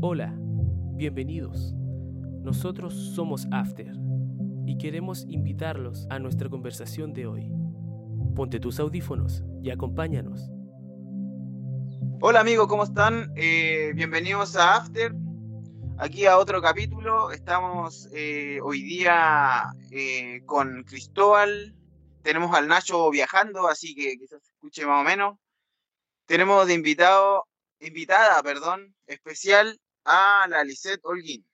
Hola, bienvenidos. Nosotros somos After y queremos invitarlos a nuestra conversación de hoy. Ponte tus audífonos y acompáñanos. Hola amigos, ¿cómo están? Eh, bienvenidos a After, aquí a otro capítulo. Estamos eh, hoy día eh, con Cristóbal, tenemos al Nacho viajando, así que quizás se escuche más o menos. Tenemos de invitado, invitada, perdón, especial a la Lisette Holguín.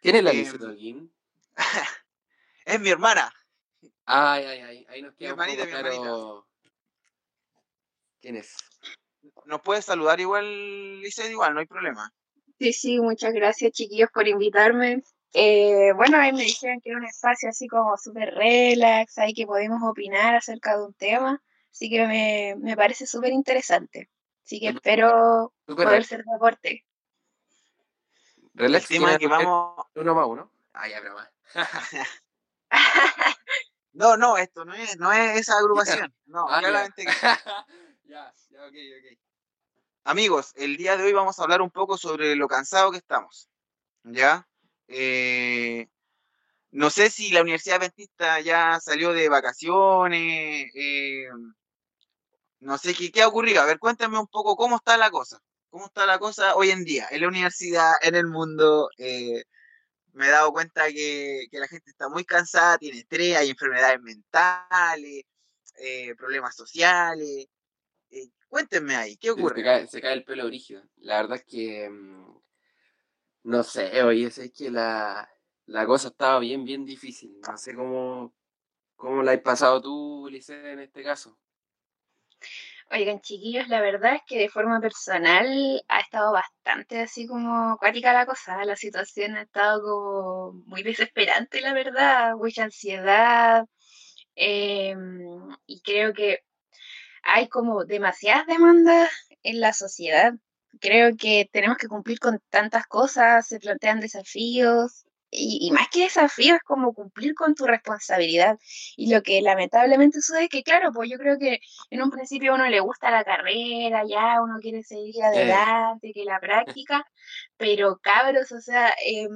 ¿Quién es la Eh, Lisette Holguín? es mi hermana. Ay, ay, ay, ahí nos queda un hermanita, poco mi claro. ¿Quién es? Nos puede saludar igual, Lisette, igual, no hay problema. Sí, sí, muchas gracias chiquillos por invitarme. Eh, bueno, ahí me dijeron que era un espacio así como súper relax, ahí que podemos opinar acerca de un tema, así que me, me parece súper interesante. Así que espero poder ser de aporte. Relax, El tema tiene que que vamos... uno más uno. Ah, ya, broma. No, no, esto no es, no es esa agrupación. No, Ah, ya. claramente que ya, ya, ok, ok. Amigos, el día de hoy vamos a hablar un poco sobre lo cansado que estamos. ¿Ya? Eh, no sé si la Universidad Adventista ya salió de vacaciones. eh, no sé qué, qué ha ocurrido. A ver, cuéntame un poco cómo está la cosa. ¿Cómo está la cosa hoy en día en la universidad, en el mundo? Eh, me he dado cuenta que, que la gente está muy cansada, tiene estrés, hay enfermedades mentales, eh, problemas sociales. Eh, cuéntenme ahí, ¿qué ocurre? Se cae, se cae el pelo brígido. La verdad es que. mm, No sé, oye, es que la, la cosa estaba bien, bien difícil. No sé cómo, cómo la has pasado tú, Lisette, en este caso. Oigan, chiquillos, la verdad es que de forma personal ha estado bastante así como acuática la cosa, la situación ha estado como muy desesperante, la verdad, mucha ansiedad, em, y creo que hay como demasiadas demandas en la sociedad. Creo que tenemos que cumplir con tantas cosas, se plantean desafíos y, y más que desafíos es como cumplir con tu responsabilidad. Y lo que lamentablemente sucede es que, claro, pues yo creo que en un principio a uno le gusta la carrera, ya uno quiere seguir adelante, que la práctica, pero cabros, o sea, em,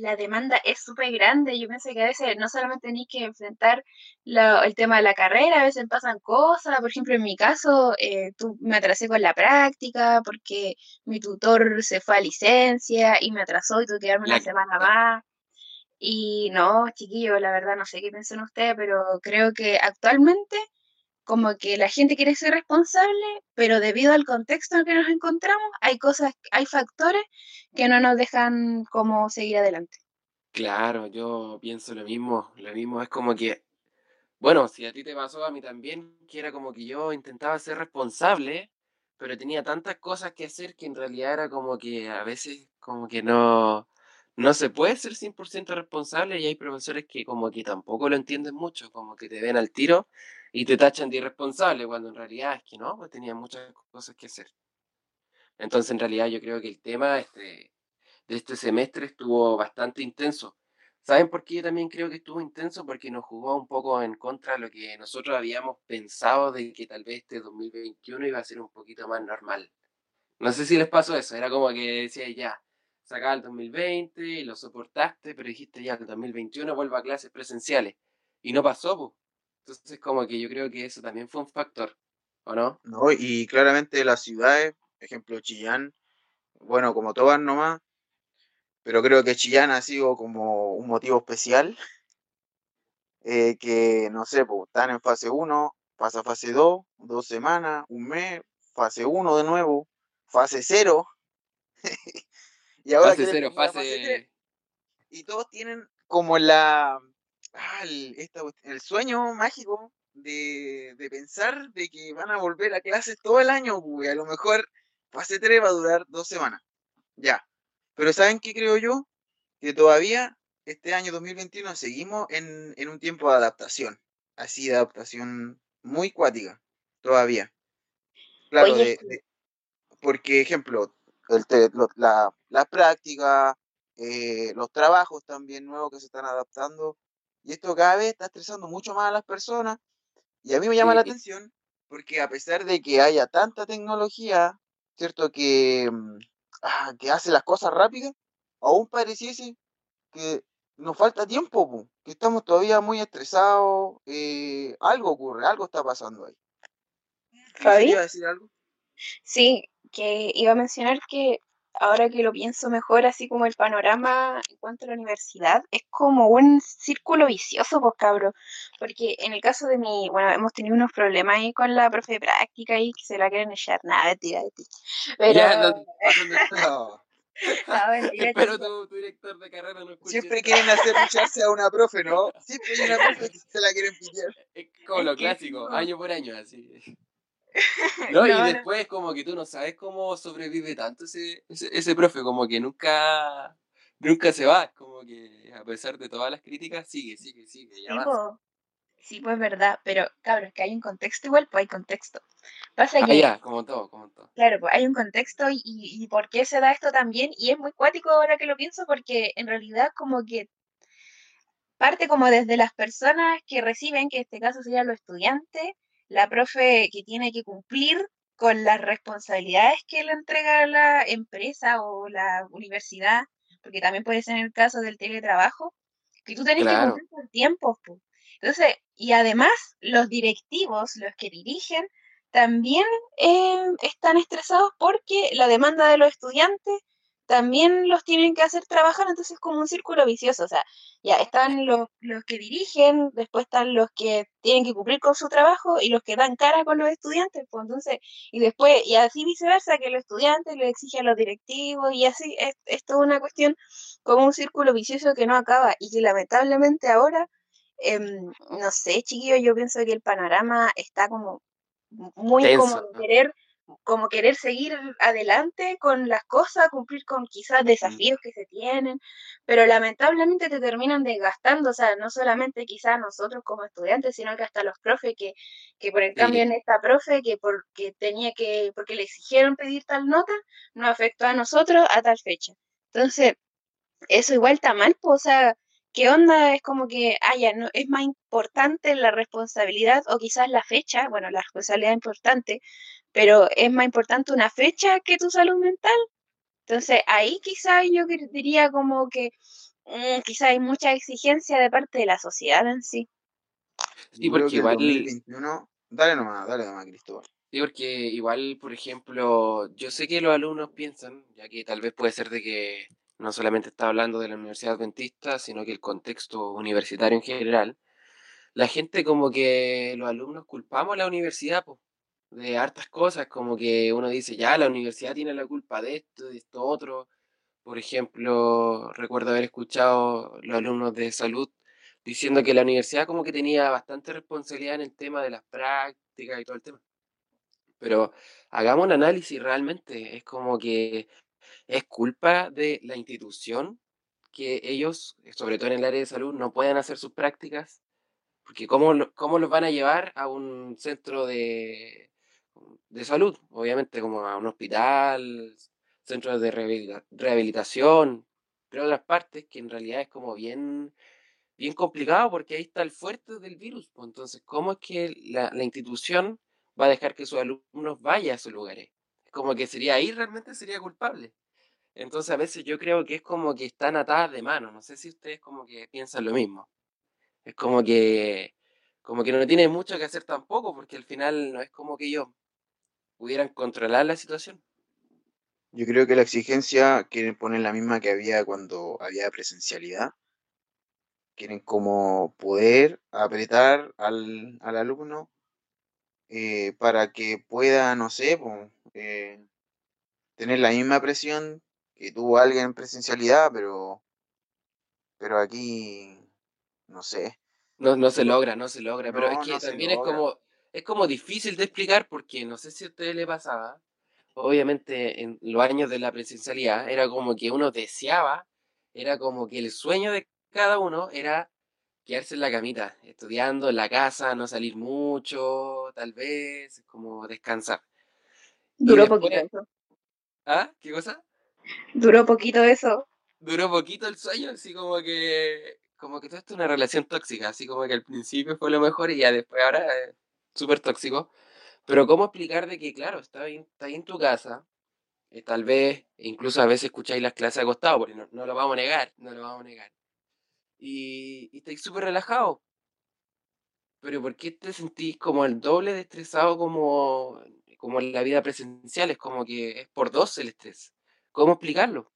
la demanda es súper grande. Yo pienso que a veces no solamente tenéis que enfrentar la- el tema de la carrera, a veces pasan cosas. Por ejemplo, en mi caso, eh, tú, me atrasé con la práctica porque mi tutor se fue a licencia y me atrasó y tuve que quedarme una semana más. Y no, chiquillos, la verdad no sé qué piensan ustedes, pero creo que actualmente como que la gente quiere ser responsable, pero debido al contexto en el que nos encontramos, hay cosas, hay factores que no nos dejan como seguir adelante. Claro, yo pienso lo mismo. Lo mismo es como que, bueno, si a ti te pasó, a mí también, que era como que yo intentaba ser responsable, pero tenía tantas cosas que hacer que en realidad era como que a veces como que no, no se puede ser 100% responsable y hay profesores que como que tampoco lo entienden mucho, como que te ven al tiro y te tachan de irresponsable, cuando en realidad es que no, pues tenía muchas cosas que hacer. Entonces, en realidad yo creo que el tema este, de este semestre estuvo bastante intenso. ¿Saben por qué yo también creo que estuvo intenso? Porque nos jugó un poco en contra de lo que nosotros habíamos pensado de que tal vez este 2021 iba a ser un poquito más normal. No sé si les pasó eso, era como que decía ya, sacaba el 2020 y lo soportaste, pero dijiste ya, el 2021 vuelvo a clases presenciales. Y no pasó, pues. Entonces, como que yo creo que eso también fue un factor, ¿o no? ¿no? Y claramente las ciudades, ejemplo Chillán, bueno, como todas nomás, pero creo que Chillán ha sido como un motivo especial, eh, que no sé, pues, están en fase 1, pasa fase 2, dos semanas, un mes, fase 1 de nuevo, fase 0, y ahora Fase quieren cero, pasar a fase 3, fase... y todos tienen como la, ah, el, esta el sueño mágico de, de pensar de que van a volver a clases todo el año, pues, y a lo mejor fase 3 va a durar dos semanas, ya. Pero ¿saben qué creo yo? Que todavía este año 2021 seguimos en, en un tiempo de adaptación, así de adaptación muy cuática, todavía. Claro, de, de- porque, ejemplo, el te- lo- la, la práctica, eh, los trabajos también nuevos que se están adaptando, y esto cada vez está estresando mucho más a las personas, y a mí me llama la atención porque a pesar de que haya tanta tecnología, ¿cierto? Que mm, ah, que hace las cosas rápidas, aún pareciese que nos falta tiempo, que estamos todavía muy estresados, eh, algo ocurre, algo está pasando ahí. ¿Fabi? ¿Iba a decir algo? Sí, que iba a mencionar que ahora que lo pienso mejor, así como el panorama en cuanto a la universidad, es como un círculo vicioso, pues cabro, porque en el caso de mi, bueno, hemos tenido unos problemas ahí con la profe de práctica y que se la quieren echar, nada, mentira de ti. Pero, Ya, no, no, no, mentira, Espero chico. tu, tu director de carrera no escuche. Siempre quieren hacer lucharse a una profe, ¿no? Siempre hay una profe que se la quieren pillar. Es como lo clásico, año por año, así. No, y no. después como que tú no sabes cómo sobrevive tanto ese, ese, ese profe, como que nunca, nunca se va, como que a pesar de todas las críticas, sigue, sigue, sigue, y Sí, po. Sí, pues verdad, pero cabros, que hay un contexto igual, pues hay contexto. Pasa Ah, que, ya, como todo, como todo. claro, pues hay un contexto y, y, y por qué se da esto también, y es muy cuático ahora que lo pienso, porque en realidad como que parte como desde las personas que reciben, que en este caso serían los estudiantes, la profe que tiene que cumplir con las responsabilidades que le entrega la empresa o la universidad, porque también puede ser el caso del teletrabajo, que tú tenés que cumplir con tiempos. po. Entonces, y además los directivos, los que dirigen, también eh, están estresados porque la demanda de los estudiantes también los tienen que hacer trabajar, entonces es como un círculo vicioso, o sea, ya están los, los que dirigen, después están los que tienen que cumplir con su trabajo y los que dan cara con los estudiantes, pues entonces, y después, y así viceversa, que los estudiantes le exigen a los directivos, y así es, es toda una cuestión como un círculo vicioso que no acaba, y que lamentablemente ahora, em, no sé, chiquillo, yo pienso que el panorama está como muy como Tenso, de ¿no? querer como querer seguir adelante con las cosas, cumplir con quizás desafíos que se tienen, pero lamentablemente te terminan desgastando, o sea, no solamente quizás nosotros como estudiantes, sino que hasta los profes que, que por el cambio Sí. en esta profe, que porque tenía que, porque le exigieron pedir tal nota, no afectó a nosotros a tal fecha. Entonces, eso igual está mal, pues, o sea, ¿qué onda? Es como que, ah, ya, no, es más importante la responsabilidad o quizás la fecha, bueno, la responsabilidad es importante, pero es más importante una fecha que tu salud mental. Entonces, ahí quizás yo diría como que mm, quizás hay mucha exigencia de parte de la sociedad en sí. Sí, porque igual, 2021. Dale nomás, dale nomás, Cristóbal. sí, porque igual, por ejemplo, yo sé que los alumnos piensan, ya que tal vez puede ser de que no solamente está hablando de la Universidad Adventista, sino que el contexto universitario en general, la gente como que los alumnos culpamos a la universidad po, de hartas cosas, como que uno dice, ya, la universidad tiene la culpa de esto, de esto otro. Por ejemplo, recuerdo haber escuchado los alumnos de salud diciendo que la universidad como que tenía bastante responsabilidad en el tema de las prácticas y todo el tema. Pero hagamos un análisis realmente, es como que es culpa de la institución que ellos, sobre todo en el área de salud, no puedan hacer sus prácticas, porque ¿cómo, cómo los van a llevar a un centro de, de salud? Obviamente como a un hospital, centros de rehabilita- rehabilitación, pero otras partes que en realidad es como bien, bien complicado porque ahí está el fuerte del virus. pues, Entonces, ¿cómo es que la, institución va a dejar que sus alumnos vayan a esos lugares? Es como que sería ahí realmente sería culpable. Entonces a veces yo creo que es como que están atadas de mano. No sé si ustedes como que piensan lo mismo. Es como que, como que no tienen mucho que hacer tampoco, porque al final no es como que ellos pudieran controlar la situación. Yo creo que la exigencia quieren poner la misma que había cuando había presencialidad. Quieren como poder apretar al, al alumno eh, para que pueda, no sé, po, eh, tener la misma presión que tuvo alguien en presencialidad, pero, pero aquí, no sé. No, no se logra, no se logra, pero es que no también es como, es como difícil de explicar porque no sé si a ustedes les pasaba. Obviamente en los años de la presencialidad era como que uno deseaba, era como que el sueño de cada uno era quedarse en la camita, estudiando en la casa, no salir mucho, tal vez, como descansar. Duró después- poquito eso. ¿Ah? ¿Qué cosa? Duró poquito eso. duró poquito el sueño, así como que, como que todo esto es una relación tóxica, así como que al principio fue lo mejor y ya después ahora es súper tóxico. Pero cómo explicar de que, claro, está ahí, está ahí en tu casa, eh, tal vez, incluso a veces escucháis las clases acostados, porque no, no lo vamos a negar, no lo vamos a negar. Y, y estáis súper relajados. Pero ¿por qué te sentís como el doble de estresado como, como en la vida presencial? Es como que es por dos el estrés. ¿Cómo explicarlo?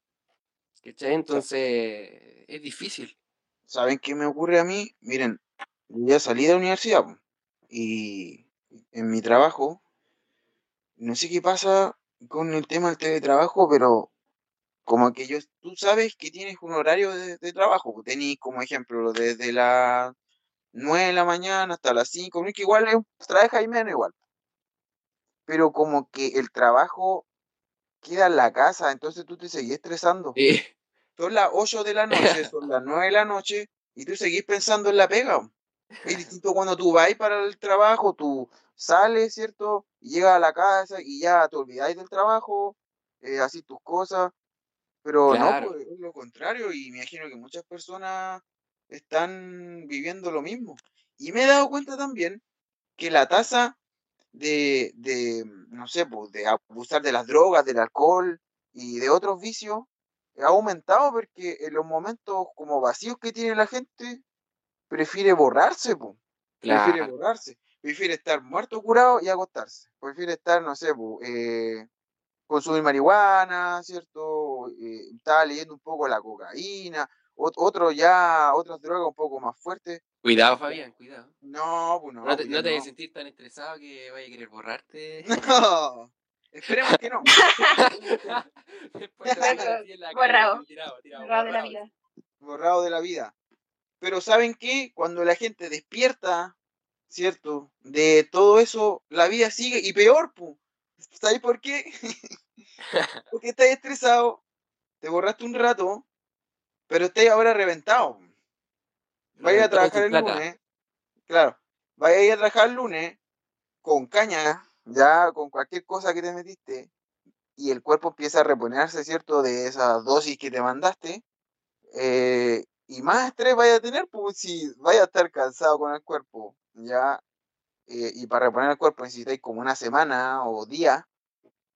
¿Cachai? Entonces, es difícil. ¿Saben qué me ocurre a mí? Miren, yo ya salí de la universidad po, y en mi trabajo, no sé qué pasa con el tema del teletrabajo, pero como que yo, tú sabes que tienes un horario de, de trabajo, tenés como ejemplo desde las 9 de la mañana hasta las 5, no es que igual es, trabaja y menos igual, pero como que el trabajo queda en la casa, entonces tú te seguís estresando. Sí. Son las 8 de la noche, son las 9 de la noche, y tú seguís pensando en la pega. Es distinto cuando tú vas para el trabajo, tú sales, ¿cierto? Y llegas a la casa y ya te olvidáis del trabajo, eh, así tus cosas. Pero Claro. no, pues, es lo contrario, y me imagino que muchas personas están viviendo lo mismo. Y me he dado cuenta también que la tasa de, de, no sé, pues, de abusar de las drogas, del alcohol y de otros vicios ha aumentado porque en los momentos como vacíos que tiene la gente, prefiere borrarse, po. Prefiere borrarse. Prefiere estar muerto curado y acostarse. Prefiere estar, no sé, po, eh, consumir marihuana, ¿cierto? Eh, estaba leyendo un poco la cocaína, ot- otro ya, otras drogas un poco más fuertes. Cuidado, Fabián, cuidado. No, pues no, No te, no te vayas a no. sentir tan estresado que vaya a querer borrarte. No, esperemos que no. Después Borrado. así, tirado, tirado, Borrado de la vida. borrado de la vida. Pero ¿saben qué? Cuando la gente despierta, ¿cierto? De todo eso, la vida sigue y peor, pu. ¿Sabes por qué? Porque estás estresado, te borraste un rato, pero estás ahora reventado. Vaya a trabajar el lunes, claro, vaya a ir a trabajar el lunes con caña, ya con cualquier cosa que te metiste, y el cuerpo empieza a reponerse, ¿cierto? De esas dosis que te mandaste, eh, y más estrés vaya a tener, pues si vaya a estar cansado con el cuerpo, ya, eh, y para reponer el cuerpo necesitáis como una semana o día,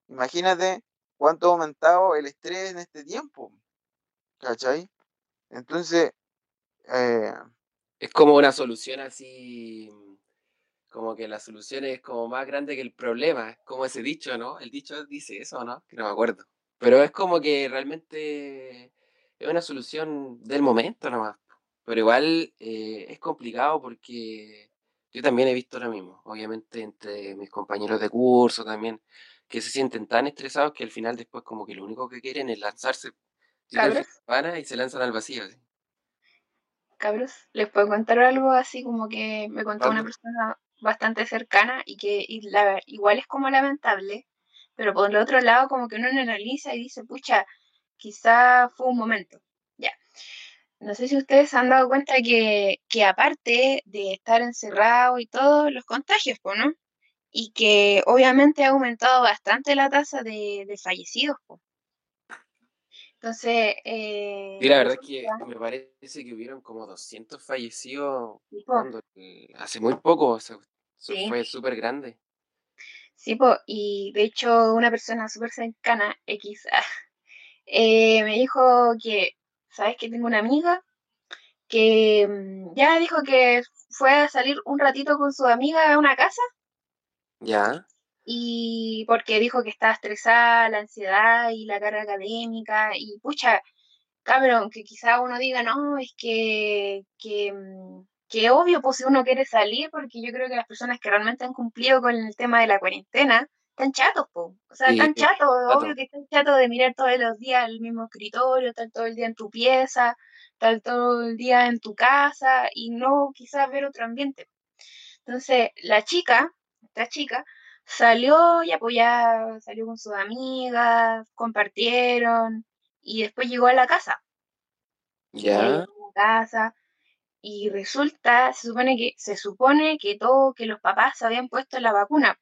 imagínate cuánto ha aumentado el estrés en este tiempo, ¿cachai? Entonces, eh, Es como una solución así, como que la solución es como más grande que el problema, como ese dicho, ¿no? El dicho dice eso, ¿no? Que no me acuerdo. Pero es como que realmente es una solución del momento nomás. Pero igual eh, es complicado porque yo también he visto lo mismo, obviamente entre mis compañeros de curso también, que se sienten tan estresados que al final después como que lo único que quieren es lanzarse, campana y se lanzan al vacío. así. cabros, les puedo contar algo así como que me contó una persona bastante cercana y que y la- igual es como lamentable, pero por el otro lado como que uno analiza y dice, pucha, quizá fue un momento. Ya. No sé si ustedes se han dado cuenta que, que aparte de estar encerrado y todo, los contagios, pues, ¿no? Y que obviamente ha aumentado bastante la tasa de, de fallecidos, pues. Entonces, eh, Sí, la verdad es que me parece que hubieron como 200 fallecidos cuando, hace muy poco, o sea, sí, fue súper grande. sí, po, y de hecho una persona súper cercana, X, eh, me dijo que, ¿sabes que tengo una amiga que mm, ya dijo que fue a salir un ratito con su amiga a una casa ¿Ya? y porque dijo que estaba estresada, la ansiedad y la carga académica y pucha, cabrón, que quizá uno diga, no, es que, que, mm, que obvio, pues si uno quiere salir, porque yo creo que las personas que realmente han cumplido con el tema de la cuarentena, están chatos, po. O sea, Sí, están chatos, obvio chato. que están chatos de mirar todos los días el mismo escritorio, estar todo el día en tu pieza, estar todo el día en tu casa y no quizás ver otro ambiente. Entonces, la chica, esta chica, salió y apoyaba, salió con sus amigas, compartieron y después llegó a la casa. Ya ¿Ya? llegó a la casa y resulta, se supone que, se supone que todo, que los papás se habían puesto la vacuna,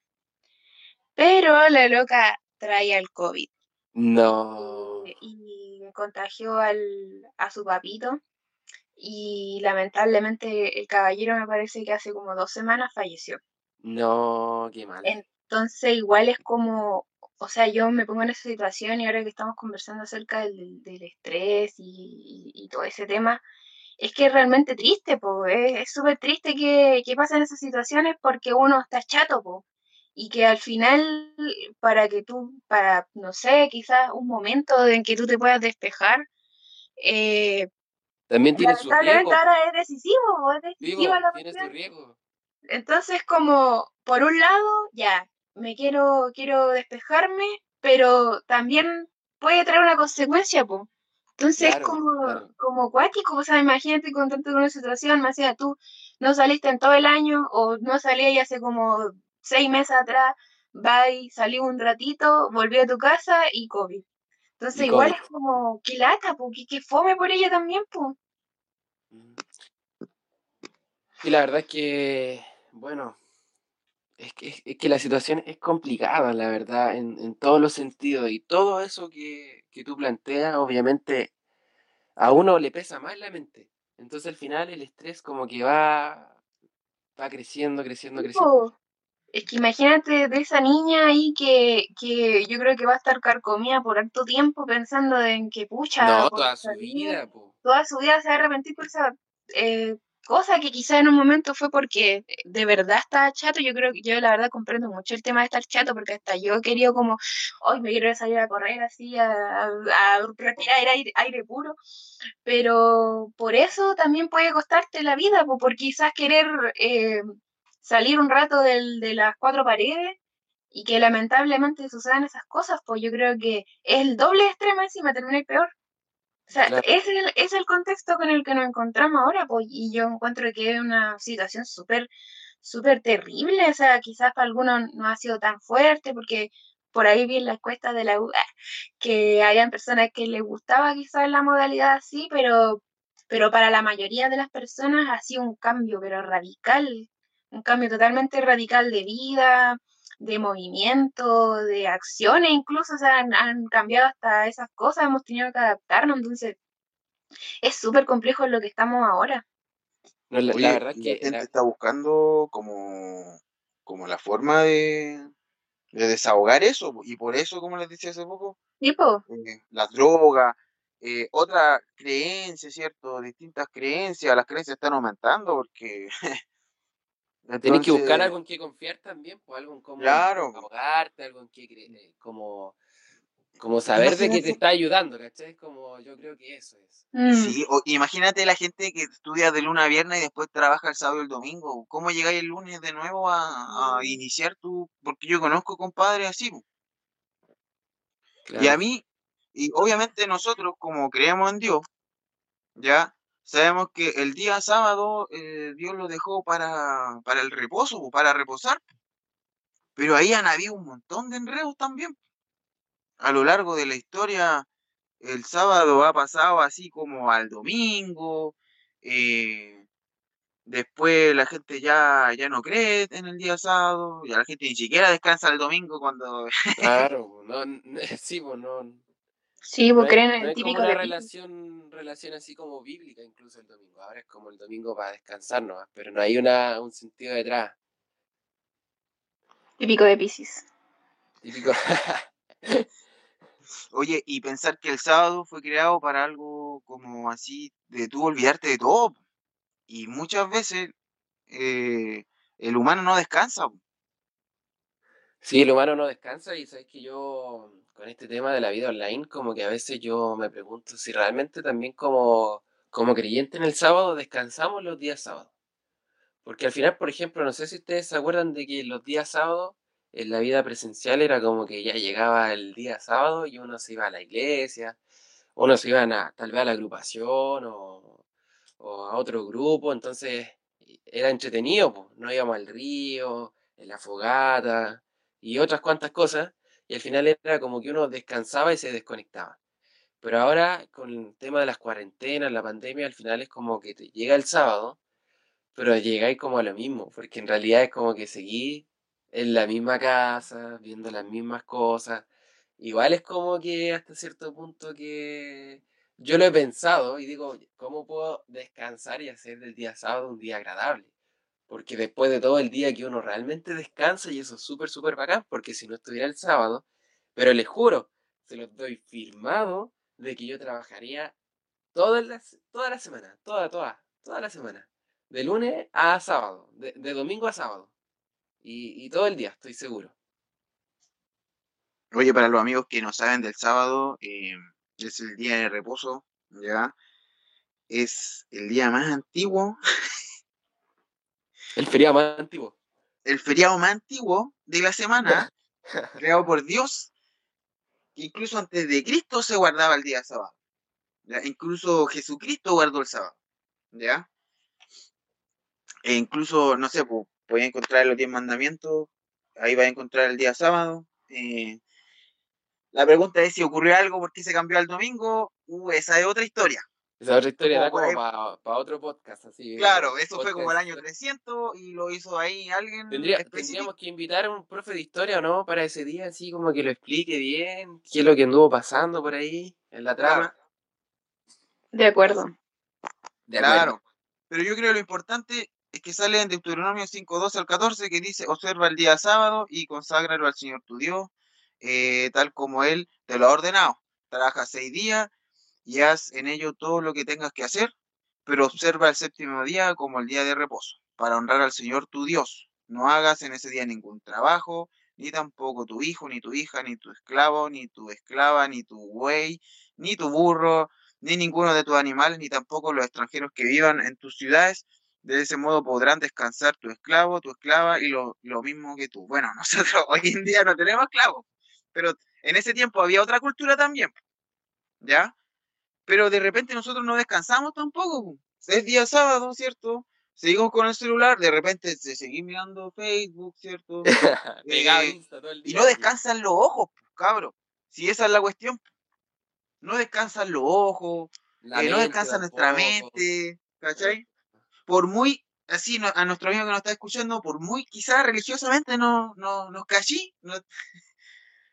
pero la loca traía el COVID No. eh, y contagió al, a su papito y lamentablemente el caballero me parece que hace como dos semanas falleció. No, qué mal. Entonces igual es como o sea, yo me pongo en esa situación y ahora que estamos conversando acerca del, del estrés y, y, todo ese tema, es que es realmente triste, po, es súper triste que, que pasen esas situaciones porque uno está chato, po, y que al final, para que tú, para, no sé, quizás un momento en que tú te puedas despejar, eh, también tiene su riesgo. ahora es decisivo, es decisivo la tiene su riesgo. Entonces, como, por un lado, ya, me quiero, quiero despejarme, pero también puede traer una consecuencia, pues. Entonces es como, como cuático, o sea, imagínate con tanto una situación, más allá tú no saliste en todo el año o no salí hace como seis meses atrás, va y salí un ratito, volví a tu casa y COVID. Entonces igual es como, qué lata, porque qué fome por ella también, pues. Y la verdad es que, bueno, es que, es que la situación es complicada, la verdad, en, en todos los sentidos. Y todo eso que, que tú planteas, obviamente, a uno le pesa más la mente. Entonces al final el estrés como que va, va creciendo, creciendo, creciendo. Es que imagínate de esa niña ahí que, que yo creo que va a estar carcomida por harto tiempo pensando en que pucha. No, toda su vida, Toda su vida se va a arrepentir por esa eh, cosa que quizá en un momento fue porque de verdad estaba chato. Yo creo que yo la verdad comprendo mucho el tema de estar chato porque hasta yo he querido como, hoy me quiero salir a correr así, a, a, respirar aire, aire, puro. Pero por eso también puede costarte la vida, por quizás querer eh, salir un rato del, de las cuatro paredes y que lamentablemente sucedan esas cosas, pues yo creo que es el doble extremo encima, termina peor. O sea, es, el, es el contexto con el que nos encontramos ahora, pues, y yo encuentro que es una situación súper, súper terrible, o sea, quizás para algunos no ha sido tan fuerte, porque por ahí vi en la encuesta de la U que habían personas que les gustaba quizás la modalidad así, pero, pero para la mayoría de las personas ha sido un cambio, pero radical, un cambio totalmente radical de vida, de movimiento, de acciones, incluso, o sea, han, cambiado hasta esas cosas, hemos tenido que adaptarnos, entonces es súper complejo lo que estamos ahora. la, verdad que la gente está buscando como, como la forma de, de, desahogar eso, y por eso, como les decía hace poco, ¿Tipo? Eh, las drogas, eh, otra creencia, ¿cierto? Distintas creencias, las creencias están aumentando porque Tienes que buscar algo en que confiar también, pues algo en cómo claro. ahogarte, algo en que eh, como, como saber de que te está ayudando, ¿cachai? Como yo creo que eso es. Mm. Sí, imagínate la gente que estudia de lunes a viernes y después trabaja el sábado y el domingo. ¿Cómo llegáis el lunes de nuevo a, a mm. iniciar tu...? Porque yo conozco compadres así. Y a mí, y obviamente nosotros como creemos en Dios, ya, Sabemos que el día sábado eh, Dios lo dejó para, para el reposo, para reposar, pero ahí han habido un montón de enredos también. A lo largo de la historia, el sábado ha pasado así como al domingo, eh, después la gente ya, ya no cree en el día sábado, ya la gente ni siquiera descansa el domingo cuando... Claro, no, sí, pues no, Sí, vos creen en el típico como una relación, relación así como bíblica incluso el domingo. Ahora es como el domingo para descansar nomás, pero no hay una, un sentido detrás. Típico de Pisces. Típico. Oye, y pensar que el sábado fue creado para algo como así, de tú olvidarte de todo. Y muchas veces eh, el humano no descansa. Sí, el humano no descansa y sabes que yo con este tema de la vida online, como que a veces yo me pregunto si realmente también como, como creyente en el sábado descansamos los días sábados. Porque al final, por ejemplo, no sé si ustedes se acuerdan de que los días sábados en la vida presencial era como que ya llegaba el día sábado y uno se iba a la iglesia, uno se iba a, tal vez a la agrupación o, o a otro grupo, entonces era entretenido, pues. no íbamos al río, en la fogata y otras cuantas cosas y al final era como que uno descansaba y se desconectaba. Pero ahora con el tema de las cuarentenas, la pandemia, al final es como que te llega el sábado, pero llegáis como a lo mismo, porque en realidad es como que seguí en la misma casa, viendo las mismas cosas. Igual es como que hasta cierto punto que yo lo he pensado y digo, ¿cómo puedo descansar y hacer del día sábado un día agradable? Porque después de todo el día que uno realmente descansa, y eso es súper, súper bacán, porque si no estuviera el sábado, Pero les juro, se los doy firmado de que yo trabajaría toda la, semana, toda, toda, toda la semana. De lunes a sábado, de, domingo a sábado. Y, todo el día, estoy seguro. Oye, para los amigos que no saben del sábado, eh, es el día de reposo, ¿ya? Es el día más antiguo. el feriado más antiguo. El feriado más antiguo de la semana, creado por Dios. Incluso antes de Cristo se guardaba el día sábado. Incluso Jesucristo guardó el sábado. ¿Ya? E incluso, no sé, pues, encontrar los diez mandamientos. Ahí va a encontrar el día sábado. Eh, la pregunta es si ocurrió algo porque se cambió al domingo. Uh, esa es otra historia. Esa otra historia da como para otro podcast. Así, claro, eso fue como el año 300 y lo hizo ahí alguien. tendríamos que invitar a un profe de historia, ¿no? Para ese día, así como que lo explique bien, qué es lo que anduvo pasando por ahí en la trama. De acuerdo. Claro. Pero yo creo que lo importante es que sale en Deuteronomio 5, 12 al 14, que dice, observa el día sábado y conságralo al Señor tu Dios, eh, tal como Él te lo ha ordenado. Trabaja seis días y haz en ello todo lo que tengas que hacer, pero observa el séptimo día como el día de reposo, para honrar al Señor tu Dios. No hagas en ese día ningún trabajo, ni tampoco tu hijo, ni tu hija, ni tu esclavo, ni tu esclava, ni tu buey, ni tu burro, ni ninguno de tus animales, ni tampoco los extranjeros que vivan en tus ciudades. De ese modo podrán descansar tu esclavo, tu esclava y lo, mismo que tú. Bueno, nosotros hoy en día no tenemos esclavos, pero en ese tiempo había otra cultura también, ¿ya? Pero de repente nosotros no descansamos tampoco. Es día sábado, ¿cierto? Seguimos con el celular, de repente se seguimos mirando Facebook, ¿cierto? Eh, y no descansan los ojos, cabro. Si esa es la cuestión no descansan los ojos, eh, no descansa nuestra mente, ¿cachai? Por muy, así a nuestro amigo que nos está escuchando, por muy quizás religiosamente no, no, nos cachí,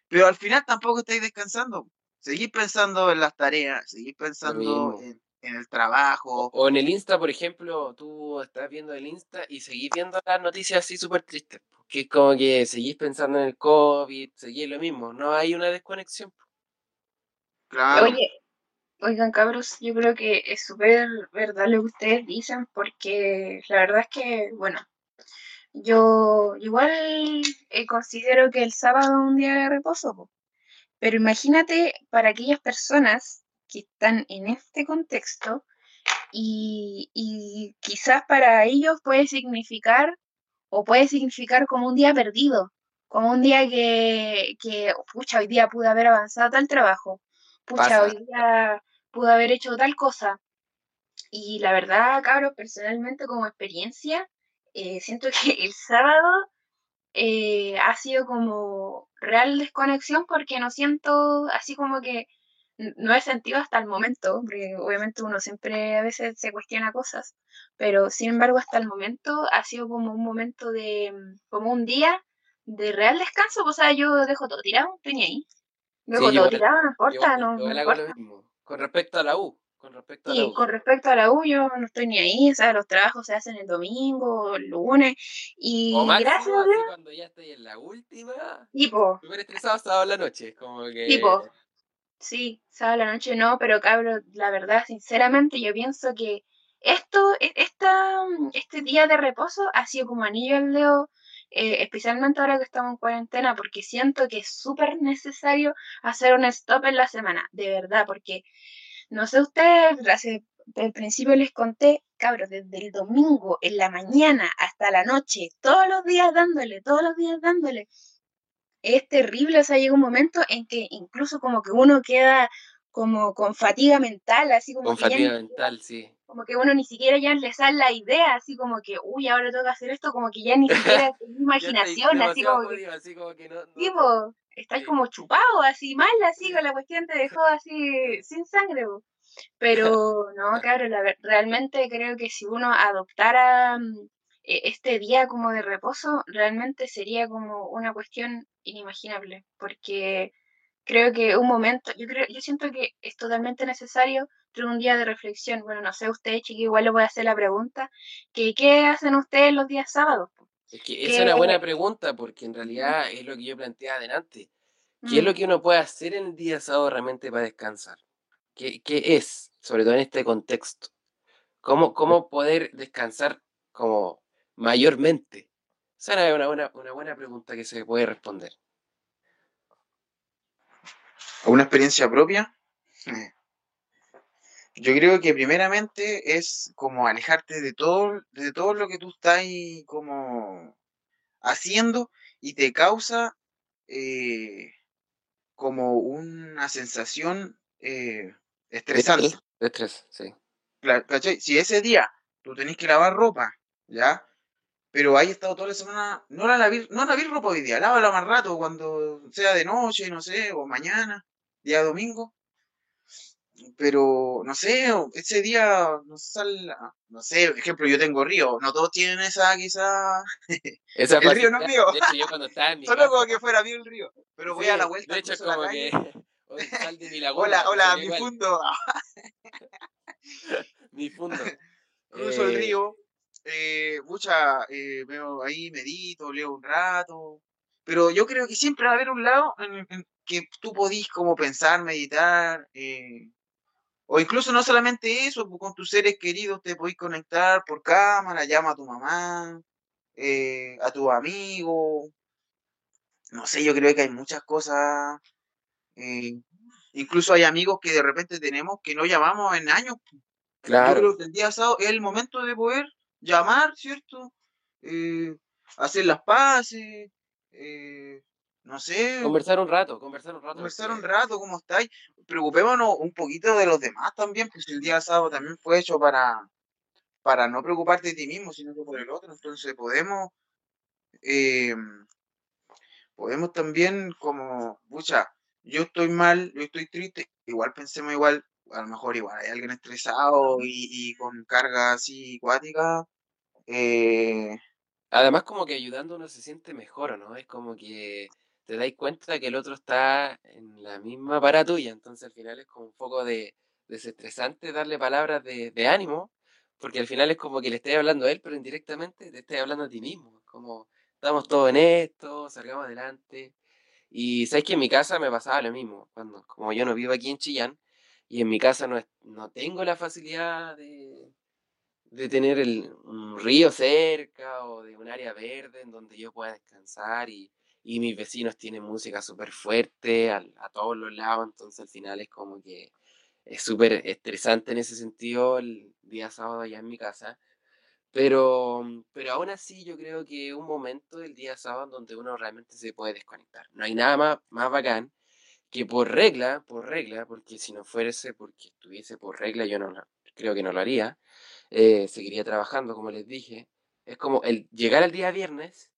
pero al final tampoco estáis descansando. Seguís pensando en las tareas, seguís pensando en, el trabajo. O, en el Insta, por ejemplo, tú estás viendo el Insta y seguís viendo las noticias así súper tristes. Que es como que seguís pensando en el COVID, seguís lo mismo, no hay una desconexión. Oye, oigan cabros, yo creo que es súper verdad lo que ustedes dicen, porque la verdad es que, bueno, yo igual eh, considero que el sábado es un día de reposo, pero imagínate para aquellas personas que están en este contexto y, y quizás para ellos puede significar o puede significar como un día perdido, como un día que, que pucha, hoy día pude haber avanzado tal trabajo, pucha, hoy día pude haber hecho tal cosa. Y la verdad, cabros, personalmente como experiencia, eh, siento que el sábado eh, ha sido como real desconexión porque no siento así como que no he sentido hasta el momento, porque obviamente uno siempre a veces se cuestiona cosas, pero sin embargo hasta el momento ha sido como un momento de, como un día de real descanso, o sea, yo dejo todo tirado, estoy ahí. Luego sí, tirado, no importa, no, Con respecto a la U. Con respecto a la U. con respecto a la U, yo no estoy ni ahí, o sea, los trabajos se hacen el domingo, el lunes, y gracias a Dios. cuando ya estoy en la última. Tipo. Súper estresado sábado en la noche, como que. Tipo. Sí, sábado la noche no, pero cabrón, la verdad, sinceramente, yo pienso que esto, e, esta, este día de reposo ha sido como anillo al dedo eh, especialmente ahora que estamos en cuarentena, porque siento que es súper necesario hacer un stop en la semana, de verdad, porque no sé ustedes, hace, al principio les conté, cabros, desde el domingo en la mañana hasta la noche, todos los días dándole, todos los días dándole. Es terrible, o sea, llega un momento en que incluso como que uno queda como con fatiga mental, así como... Con fatiga mental, sí como que uno ni siquiera ya le sale la idea, así como que, uy, ahora tengo que hacer esto, como que ya ni siquiera es imaginación, así como que, así como que no, tipo, estás como chupado, así mal, así con la cuestión te dejó así sin sangre, pero no, claro, realmente creo que si uno adoptara mm, e, este día como de reposo, realmente sería como una cuestión inimaginable, porque creo que un momento, yo creo, yo siento que es totalmente necesario un día de reflexión. Bueno, no sé, ustedes, chiquillos, igual les voy a hacer la pregunta, que ¿qué hacen ustedes los días sábados? Es que esa es una buena pregunta, porque en realidad es lo que yo planteaba adelante, ¿Qué es lo Mm. que uno puede hacer en el día sábado realmente para descansar? ¿Qué, qué es, sobre todo en este contexto? ¿Cómo, cómo poder descansar como mayormente? Esa es una buena, una buena pregunta que se puede responder. ¿Una experiencia propia? Eh, Yo creo que primeramente es como alejarte de todo, de todo lo que tú estás ahí como haciendo y te causa eh, como una sensación eh, estresante. estrés, sí. Cla- ¿cachai? Si ese día tú tenés que lavar ropa, ¿ya? Pero hay estado toda la semana, no la laví, no laví ropa hoy día, lávala más rato, cuando sea de noche, no sé, o mañana, día domingo. Pero, no sé, ese día, no sal, no sé, por ejemplo, yo tengo río, no todos tienen esa, quizá, Esa el río no es mío, de hecho, yo cuando estaba en mi solo casa, como que fuera mío el río, pero voy a la vuelta, de hecho la como que, sal de mi laguna, hola, hola, mi igual, fundo, mi fondo. cruzo el Eh, río, eh, mucha, eh, veo ahí, medito, leo un rato, pero yo creo que siempre va a haber un lado en, en que tú podís como pensar, meditar, eh, o incluso no solamente eso, pues, con tus seres queridos te podís conectar por cámara, llama a tu mamá, eh, a tu amigo, no sé, yo creo que hay muchas cosas, eh, incluso hay amigos que de repente tenemos que no llamamos en años, yo claro, creo que el día sábado es el momento de poder llamar, ¿cierto? Eh, hacer las paces, eh, no sé, conversar un rato, conversar un rato, conversar un rato, ¿cómo estáis? Preocupémonos un poquito de los demás también, pues el día sábado también fue hecho para, para no preocuparte de ti mismo, sino que por el otro. Entonces podemos, eh, podemos también como, pucha, yo estoy mal, yo estoy triste, igual pensemos igual, a lo mejor igual hay alguien estresado y, y con carga así acuática, eh, además como que ayudando uno se siente mejor, ¿no? Es como que te dais cuenta que el otro está en la misma para tuya, entonces al final es como un poco de desestresante darle palabras de, ánimo, porque al final es como que le estés hablando a él, pero indirectamente te estás hablando a ti mismo, como estamos todos en esto, salgamos adelante. Y sabes que en mi casa me pasaba lo mismo, cuando como yo no vivo aquí en Chillán, y en mi casa no, no tengo la facilidad de, de tener el, un río cerca o de un área verde en donde yo pueda descansar y, y mis vecinos tienen música súper fuerte al- a, todos los lados, entonces al final es como que es súper estresante en ese sentido el día sábado allá en mi casa, pero, pero aún así yo creo que un momento del día sábado donde uno realmente se puede desconectar. No hay nada más, más bacán que por regla, por regla, porque si no fuese porque estuviese por regla, yo no creo que no lo haría, eh, seguiría trabajando, como les dije. Es como el llegar al día viernes,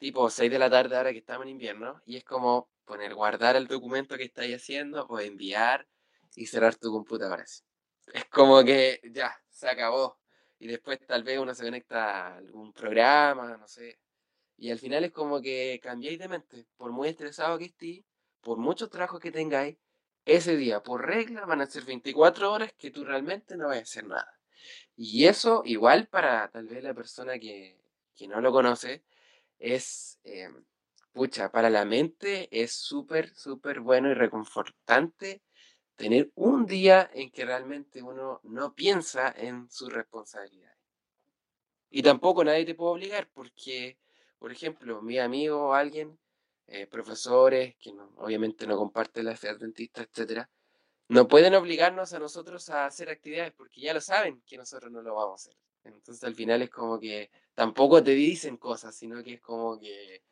tipo 6 de la tarde ahora que estamos en invierno, y es como poner guardar el documento que estáis haciendo, pues enviar y cerrar tu computadora. Es como que ya, se acabó. Y después tal vez uno se conecta a algún programa, no sé. Y al final es como que cambiáis de mente. Por muy estresado que estéis, por muchos trabajos que tengáis, ese día, por regla, van a ser 24 horas que tú realmente no vas a hacer nada. Y eso, igual para tal vez la persona que, que no lo conoce, es, eh, pucha, para la mente es súper, súper bueno y reconfortante tener un día en que realmente uno no piensa en sus responsabilidades. Y tampoco nadie te puede obligar porque, por ejemplo, mi amigo o alguien, eh, profesores que obviamente no comparten la fe adventista, etcétera, no pueden obligarnos a nosotros a hacer actividades porque ya lo saben que nosotros no lo vamos a hacer. Entonces al final es como que tampoco te dicen cosas, sino que es como que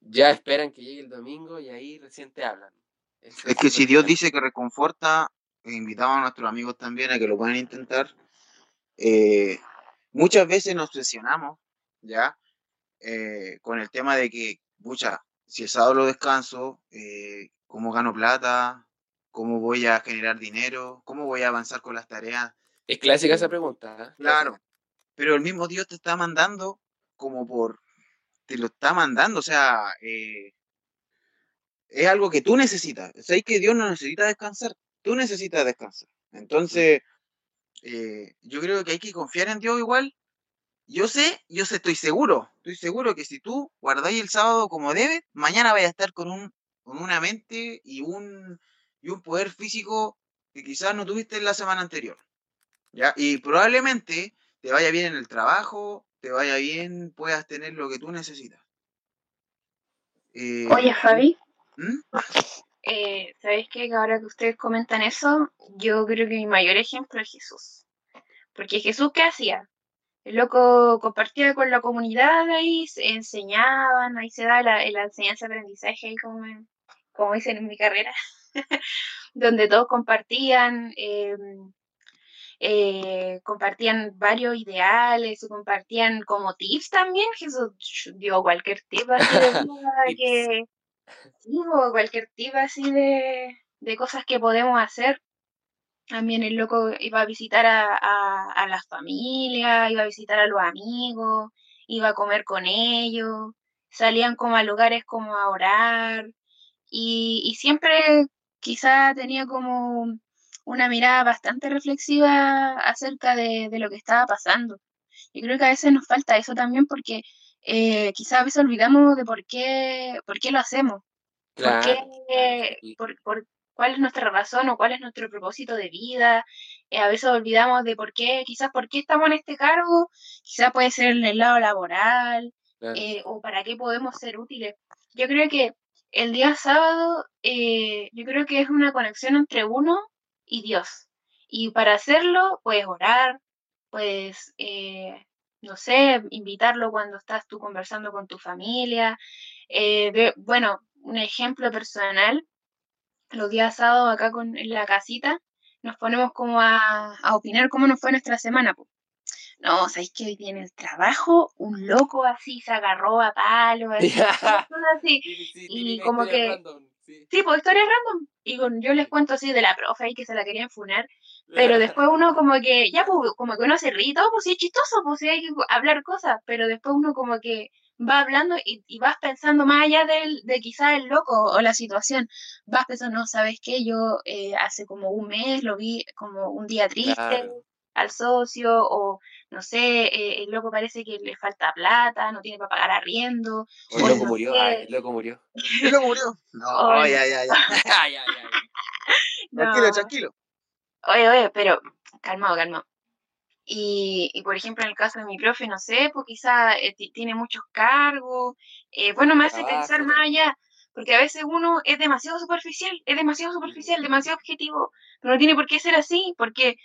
ya esperan que llegue el domingo y ahí recién te hablan. Eso es que si Dios dice que reconforta, invitamos a nuestros amigos también a que lo puedan intentar, eh, muchas veces nos obsesionamos, ¿ya? Eh, con el tema de que, pucha, si el sábado lo descanso, eh, ¿cómo gano plata? ¿Cómo voy a generar dinero? ¿Cómo voy a avanzar con las tareas? Es clásica esa Eh, pregunta, claro. Pero el mismo Dios te está mandando como por, te lo está mandando, o sea, eh, es algo que tú necesitas. Sabes que Dios no necesita descansar, tú necesitas descansar. Entonces, eh, yo creo que hay que confiar en Dios igual. Yo sé, yo sé, estoy seguro, estoy seguro que si tú guardáis el sábado como debes, mañana vais a estar con un con una mente y un, y un poder físico que quizás no tuviste en la semana anterior. ¿ya? Y probablemente te vaya bien en el trabajo, te vaya bien, puedas tener lo que tú necesitas. Eh, Oye, Javi. ¿Mm? Eh, ¿Sabéis que ahora que ustedes comentan eso, yo creo que mi mayor ejemplo es Jesús? Porque Jesús, ¿qué hacía? El loco compartía con la comunidad ahí, se enseñaban, ahí se da la, la enseñanza-aprendizaje, como, como dicen en mi carrera, donde todos compartían, em, eh, compartían varios ideales, compartían como tips también. Jesús dio cualquier tip así de que, cualquier tip así de, de cosas que podemos hacer también el loco iba a visitar a, a, las familias, iba a visitar a los amigos, iba a comer con ellos, salían como a lugares como a orar y, y siempre quizá tenía como una mirada bastante reflexiva acerca de, de, lo que estaba pasando. Y creo que a veces nos falta eso también porque eh, quizá a veces olvidamos de por qué, por qué lo hacemos. por, qué, por, por, cuál es nuestra razón o cuál es nuestro propósito de vida. Eh, a veces olvidamos de por qué, quizás por qué estamos en este cargo, quizás puede ser en el lado laboral eh, o para qué podemos ser útiles. Yo creo que el día sábado, eh, yo creo que es una conexión entre uno y Dios. Y para hacerlo, puedes orar, puedes, no sé, invitarlo cuando estás tú conversando con tu familia. bueno, un ejemplo personal, los días sábados acá con, en la casita, nos ponemos como a, a opinar cómo nos fue nuestra semana. No, ¿sabéis que hoy tiene el trabajo? Un loco así se agarró a palo, así, así. y como que... sí. pues historias random. Y con, yo les cuento así de la profe ahí que se la querían funar. Pero después uno como que, ya pues, como que uno se ríe todo, pues sí es chistoso, pues sí hay que hablar cosas. Pero después uno como que va hablando y, vas pensando más allá de, de quizás el loco o la situación, vas pensando, no, ¿sabes qué? Yo eh, hace como un mes lo vi como un día triste al socio o no sé, eh, el loco parece que le falta plata, no tiene para pagar arriendo. O el loco murió, el loco murió. El loco murió. No, ya, ya, ya. Tranquilo, tranquilo. Oye, oye, pero calmado, calmado. Y, por ejemplo, en el caso de mi profe, no sé, pues quizá eh, tiene muchos cargos. Eh, bueno, me hace pensar más allá, porque a veces uno es demasiado superficial, es demasiado superficial, demasiado objetivo, pero no tiene por qué ser así, porque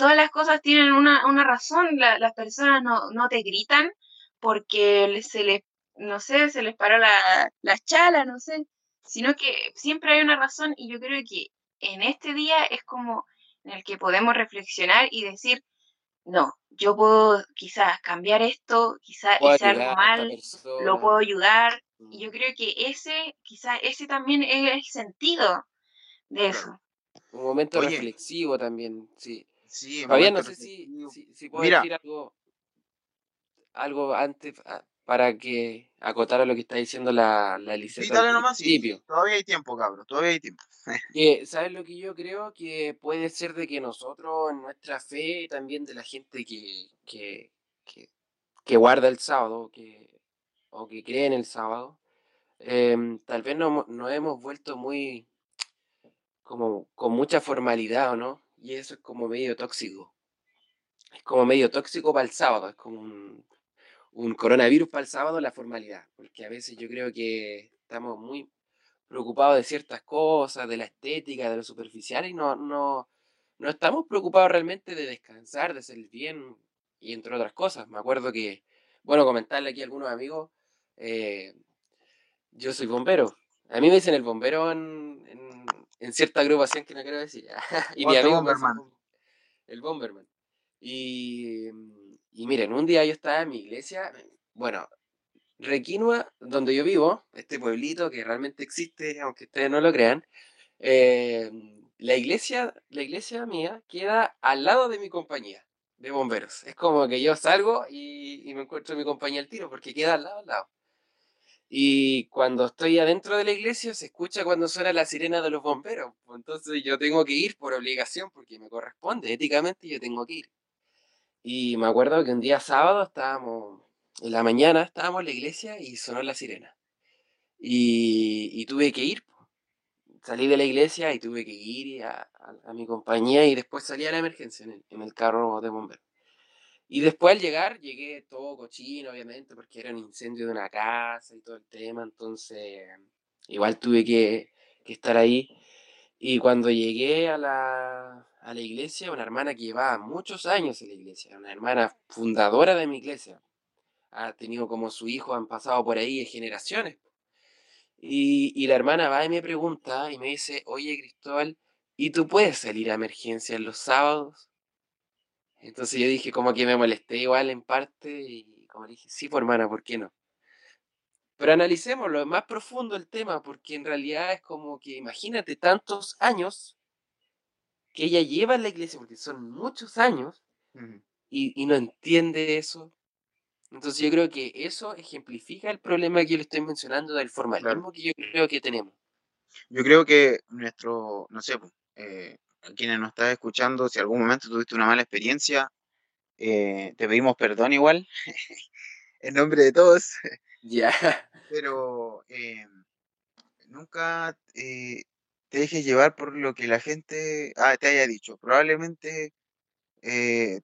todas las cosas tienen una, una razón. las personas no, no, te gritan porque se les, no sé, se les paró la, la chala, no sé, sino que siempre hay una razón y yo creo que en este día es como en el que podemos reflexionar y decir, no, yo puedo quizás cambiar esto, quizás hice algo mal, lo puedo ayudar. Y yo mm. creo que ese, quizás ese también es el sentido de eso. Un momento reflexivo también, sí. Sí, no sé si, si, puedo decir algo, algo antes ah, para que acotara lo que está diciendo la, la Sí, dale nomás, sí. Todavía hay tiempo, cabrón, todavía hay tiempo. ¿Sabes lo que yo creo? Que puede ser de que nosotros, en nuestra fe, también de la gente que, que, que, guarda el sábado que, o que cree en el sábado, em, tal vez nos no hemos vuelto muy, como con mucha formalidad, ¿o no? Y eso es como medio tóxico. Es como medio tóxico para el sábado, es como un, un coronavirus para el sábado, la formalidad, porque a veces yo creo que estamos muy preocupados de ciertas cosas, de la estética, de lo superficial, y no, no, no estamos preocupados realmente de descansar, de ser bien, y entre otras cosas. Me acuerdo que, bueno, comentarle aquí a algunos amigos, eh, yo soy bombero. A mí me dicen el bombero en, en, cierta agrupación que no quiero decir. y mi amigo el bomberman. Y, y miren, un día yo estaba en mi iglesia, bueno, Requinua, donde yo vivo, este pueblito que realmente existe, aunque ustedes no lo crean, eh, la iglesia, la iglesia mía queda al lado de mi compañía de bomberos. Es como que yo salgo y, me encuentro mi compañía al tiro, porque queda al lado, al lado. Y cuando estoy adentro de la iglesia se escucha cuando suena la sirena de los bomberos. Entonces yo tengo que ir por obligación, porque me corresponde, éticamente yo tengo que ir. Y me acuerdo que un día sábado estábamos en la mañana estábamos en la iglesia y sonó la sirena. Y, tuve que ir. salí de la iglesia y tuve que ir a, a, mi compañía y después salí a la emergencia en el carro de bomberos. Y después al llegar, llegué todo cochino, obviamente, porque era un incendio de una casa y todo el tema, entonces igual tuve que, estar ahí. Y cuando llegué a la, a la iglesia, una hermana que llevaba muchos años en la iglesia, una hermana fundadora de mi iglesia, ha tenido como su hijo, han pasado por ahí generaciones. Y, y la hermana va y me pregunta y me dice, oye Cristóbal, ¿y tú puedes salir a emergencia los sábados? Entonces yo dije, como que me molesté igual en parte y como dije, sí, por hermana, ¿por qué no? Pero analicemos lo más profundo el tema, porque en realidad es como que imagínate tantos años que ella lleva en la iglesia, porque son muchos años, y, y, no entiende eso. Entonces yo creo que eso ejemplifica el problema que yo le estoy mencionando del formalismo que yo creo que tenemos. Yo creo que nuestro, no sé, eh, a quienes nos estás escuchando, si algún momento tuviste una mala experiencia, eh, te pedimos perdón igual, en nombre de todos. Ya. Pero eh, nunca eh, te dejes llevar por lo que la gente ah, te haya dicho. Probablemente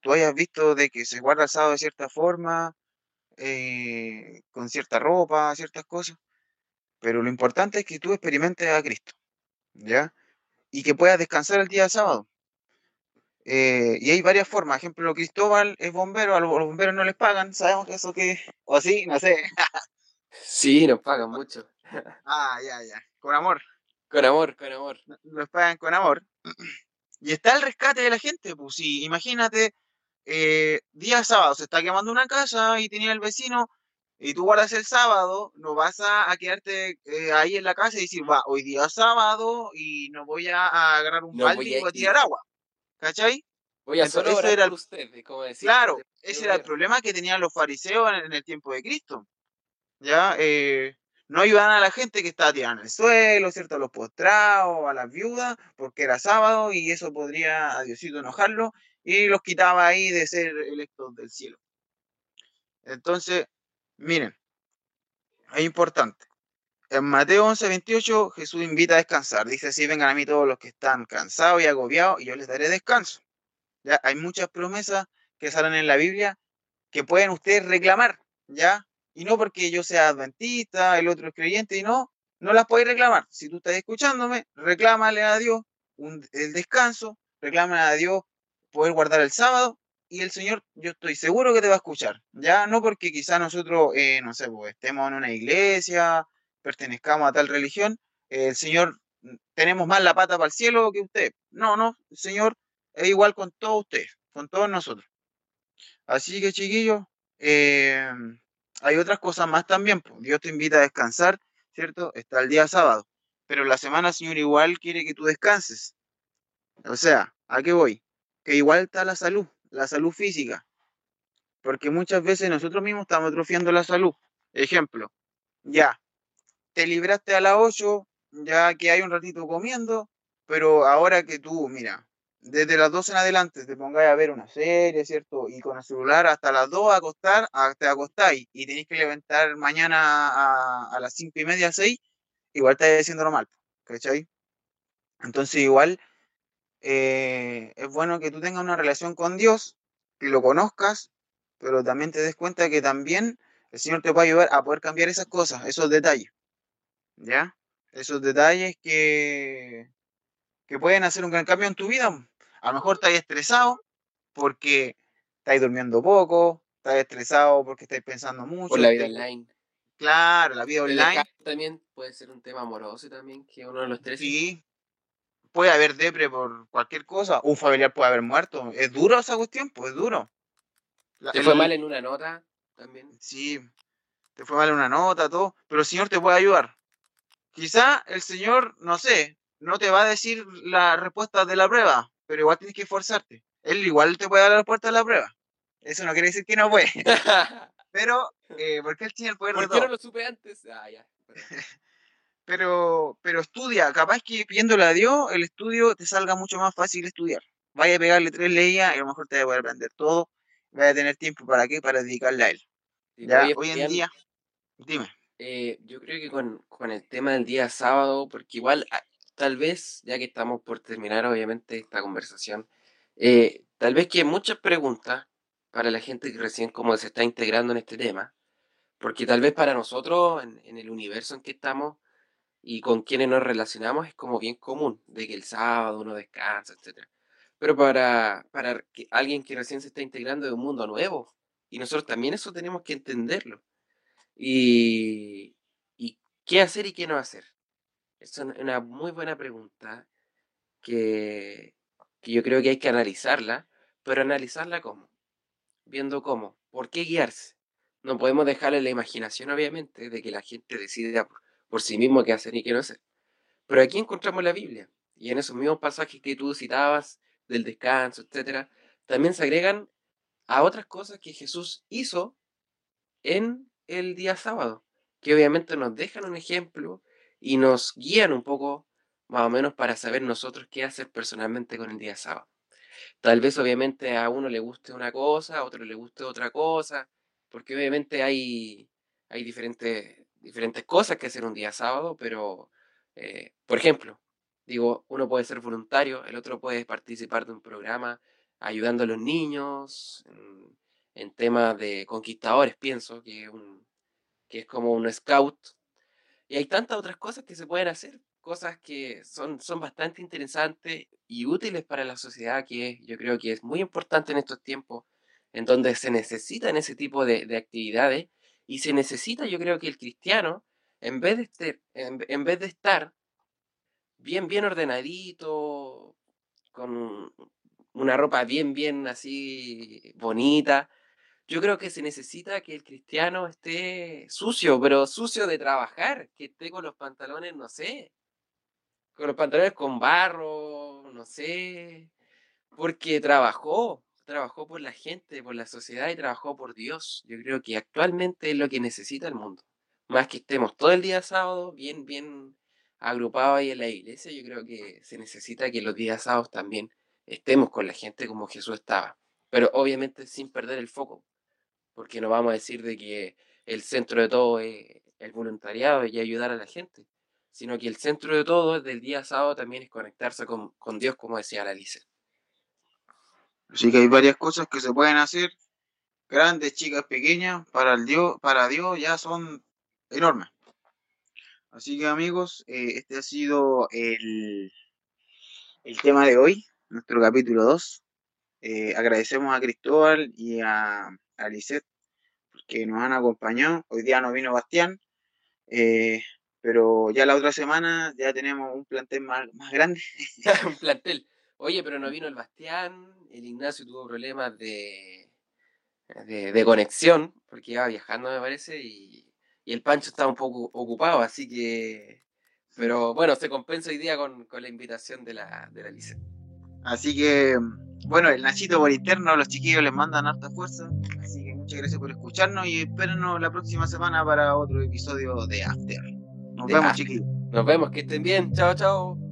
tú hayas visto de que se guarda el sábado de cierta forma, con cierta ropa, ciertas cosas. Pero lo importante es que tú experimentes a Cristo, ¿ya? Y que puedas descansar el día sábado. Eh, y hay varias formas. Ejemplo, Cristóbal es bombero, a los bomberos no les pagan, sabemos que eso que, o así, no sé. sí, nos pagan mucho. ah, ya, ya, con amor. Con amor, con amor. Nos pagan con amor. Y está el rescate de la gente, pues sí, imagínate, eh, día sábado se está quemando una casa y tenía el vecino y tú guardas el sábado, no vas a, quedarte eh, ahí en la casa y decir, va, hoy día es sábado y no voy a, agarrar un balde y voy a tirar agua. ¿Cachai? Voy a solo era el, usted, como decir. Claro, ese era el problema que tenían los fariseos en, el tiempo de Cristo. ¿Ya? Eh, no ayudaban a la gente que estaba tirando en el suelo, ¿cierto? A los postrados, a las viudas, porque era sábado y eso podría a Diosito enojarlo y los quitaba ahí de ser electos del cielo. Entonces, Miren, es importante. En Mateo 11, 28, Jesús invita a descansar. Dice así, vengan a mí todos los que están cansados y agobiados y yo les daré descanso. ¿Ya? Hay muchas promesas que salen en la Biblia que pueden ustedes reclamar, ¿ya? Y no porque yo sea adventista, el otro es creyente, y no, no las podéis reclamar. Si tú estás escuchándome, reclámale a Dios el descanso, reclámale a Dios poder guardar el sábado y el Señor, yo estoy seguro que te va a escuchar. Ya no porque quizá nosotros, eh, no sé, pues, estemos en una iglesia, pertenezcamos a tal religión, el Señor, mm, tenemos más la pata para el cielo que usted. No, no, el Señor es igual con todos ustedes, con todos nosotros. Así que, chiquillos, eh, hay otras cosas más también. Pues. Dios te invita a descansar, ¿cierto? Está el día sábado. Pero la semana, Señor, igual quiere que tú descanses. O sea, ¿a qué voy? Que igual está la salud la salud física, porque muchas veces nosotros mismos estamos atrofiando la salud. Ejemplo, ya, te libraste a las 8, ya que hay un ratito comiendo, pero ahora que tú, mira, desde las 12 en adelante te pongáis a ver una serie, ¿cierto? Y con el celular hasta las 2 a acostar, te acostáis y tenéis que levantar mañana a, a las 5 y media, 6, igual estás haciéndolo mal, ¿cachai? Entonces igual eh, es bueno que tú tengas una relación con Dios, que lo conozcas, pero también te des cuenta que también el Señor te puede ayudar a poder cambiar esas cosas, esos detalles. ¿Ya? Esos detalles que, que pueden hacer un gran cambio en tu vida. A lo mejor estás estresado porque estás durmiendo poco, estás estresado porque estás pensando mucho. Por la vida online. Claro, la vida online. También puede ser un tema amoroso también, que uno de los tres. Sí, puede haber depre por cualquier cosa, un familiar puede haber muerto. Es duro esa cuestión, pues es duro. ¿Te fue mal en una nota también? Sí, te fue mal en una nota, todo, pero el Señor te puede ayudar. Quizá el Señor, no sé, no te va a decir la respuesta de la prueba, pero igual tienes que esforzarte. Él igual te puede dar la respuesta de la prueba. Eso no quiere decir que no puede. pero, eh, ¿por qué él tiene el poder ¿Por qué no lo supe antes? Ah, ya. pero, pero estudia, capaz que pidiéndole a Dios, el estudio te salga mucho más fácil estudiar. Vaya a pegarle tres leyes y a lo mejor te va a poder aprender todo. Vaya a tener tiempo para qué, para dedicarle a él. ya, hoy en día, dime. Eh, yo creo que con, con, el tema del día sábado, porque igual tal vez, ya que estamos por terminar obviamente esta conversación, eh, tal vez que muchas preguntas para la gente que recién como se está integrando en este tema, porque tal vez para nosotros, en, el universo en que estamos y con quienes nos relacionamos, es como bien común, de que el sábado uno descansa, etc. Pero para, para alguien que recién se está integrando en un mundo nuevo, y nosotros también eso tenemos que entenderlo. Y, y qué hacer y qué no hacer. Es una muy buena pregunta que, que yo creo que hay que analizarla, pero analizarla cómo, viendo cómo, por qué guiarse. No podemos dejarle la imaginación, obviamente, de que la gente decida por, sí mismo qué hacer y qué no hacer. Pero aquí encontramos la Biblia, y en esos mismos pasajes que tú citabas, del descanso, etcétera, también se agregan a otras cosas que Jesús hizo en el día sábado, que obviamente nos dejan un ejemplo y nos guían un poco más o menos para saber nosotros qué hacer personalmente con el día sábado. Tal vez obviamente a uno le guste una cosa, a otro le guste otra cosa, porque obviamente hay, hay diferentes, diferentes cosas que hacer un día sábado, pero, eh, por ejemplo, digo, uno puede ser voluntario, el otro puede participar de un programa ayudando a los niños, en, en temas de conquistadores, pienso, que, un, que es como un scout. Y hay tantas otras cosas que se pueden hacer cosas que son, son bastante interesantes y útiles para la sociedad, que yo creo que es muy importante en estos tiempos, en donde se necesitan ese tipo de, actividades y se necesita, yo creo que el cristiano, en vez de, de estar bien, bien ordenadito, con una ropa bien, bien así bonita, yo creo que se necesita que el cristiano esté sucio, pero sucio de trabajar, que esté con los pantalones, no sé, con los pantalones con barro, no sé, porque trabajó, trabajó por la gente, por la sociedad y trabajó por Dios. Yo creo que actualmente es lo que necesita el mundo. Más que estemos todo el día sábado bien, bien agrupados ahí en la iglesia, yo creo que se necesita que los días sábados también estemos con la gente como Jesús estaba. Pero obviamente sin perder el foco, porque no vamos a decir de que el centro de todo es el voluntariado y ayudar a la gente sino que el centro de todo del día sábado también es conectarse con, Dios, como decía la Alice. Así que hay varias cosas que se pueden hacer, grandes, chicas, pequeñas, para, el Dios, para Dios ya son enormes. Así que amigos, eh, este ha sido el, el tema de hoy, nuestro capítulo 2. Eh, agradecemos a Cristóbal y a, a Lisette porque nos han acompañado. Hoy día no vino Bastián. Eh, pero ya la otra semana ya tenemos un plantel más, más grande. un plantel. Oye, pero no vino el Bastián, el Ignacio tuvo problemas de, de, conexión, porque iba viajando, me parece, y, el Pancho estaba un poco ocupado, así que. Pero bueno, se compensa hoy día con, la invitación de la, de la Así que, bueno, el Nachito por interno, los chiquillos les mandan harta fuerza. Así que muchas gracias por escucharnos y espérenos la próxima semana para otro episodio de After. Nos vemos, chiquillos. Nos vemos, que estén bien. Chao, chao.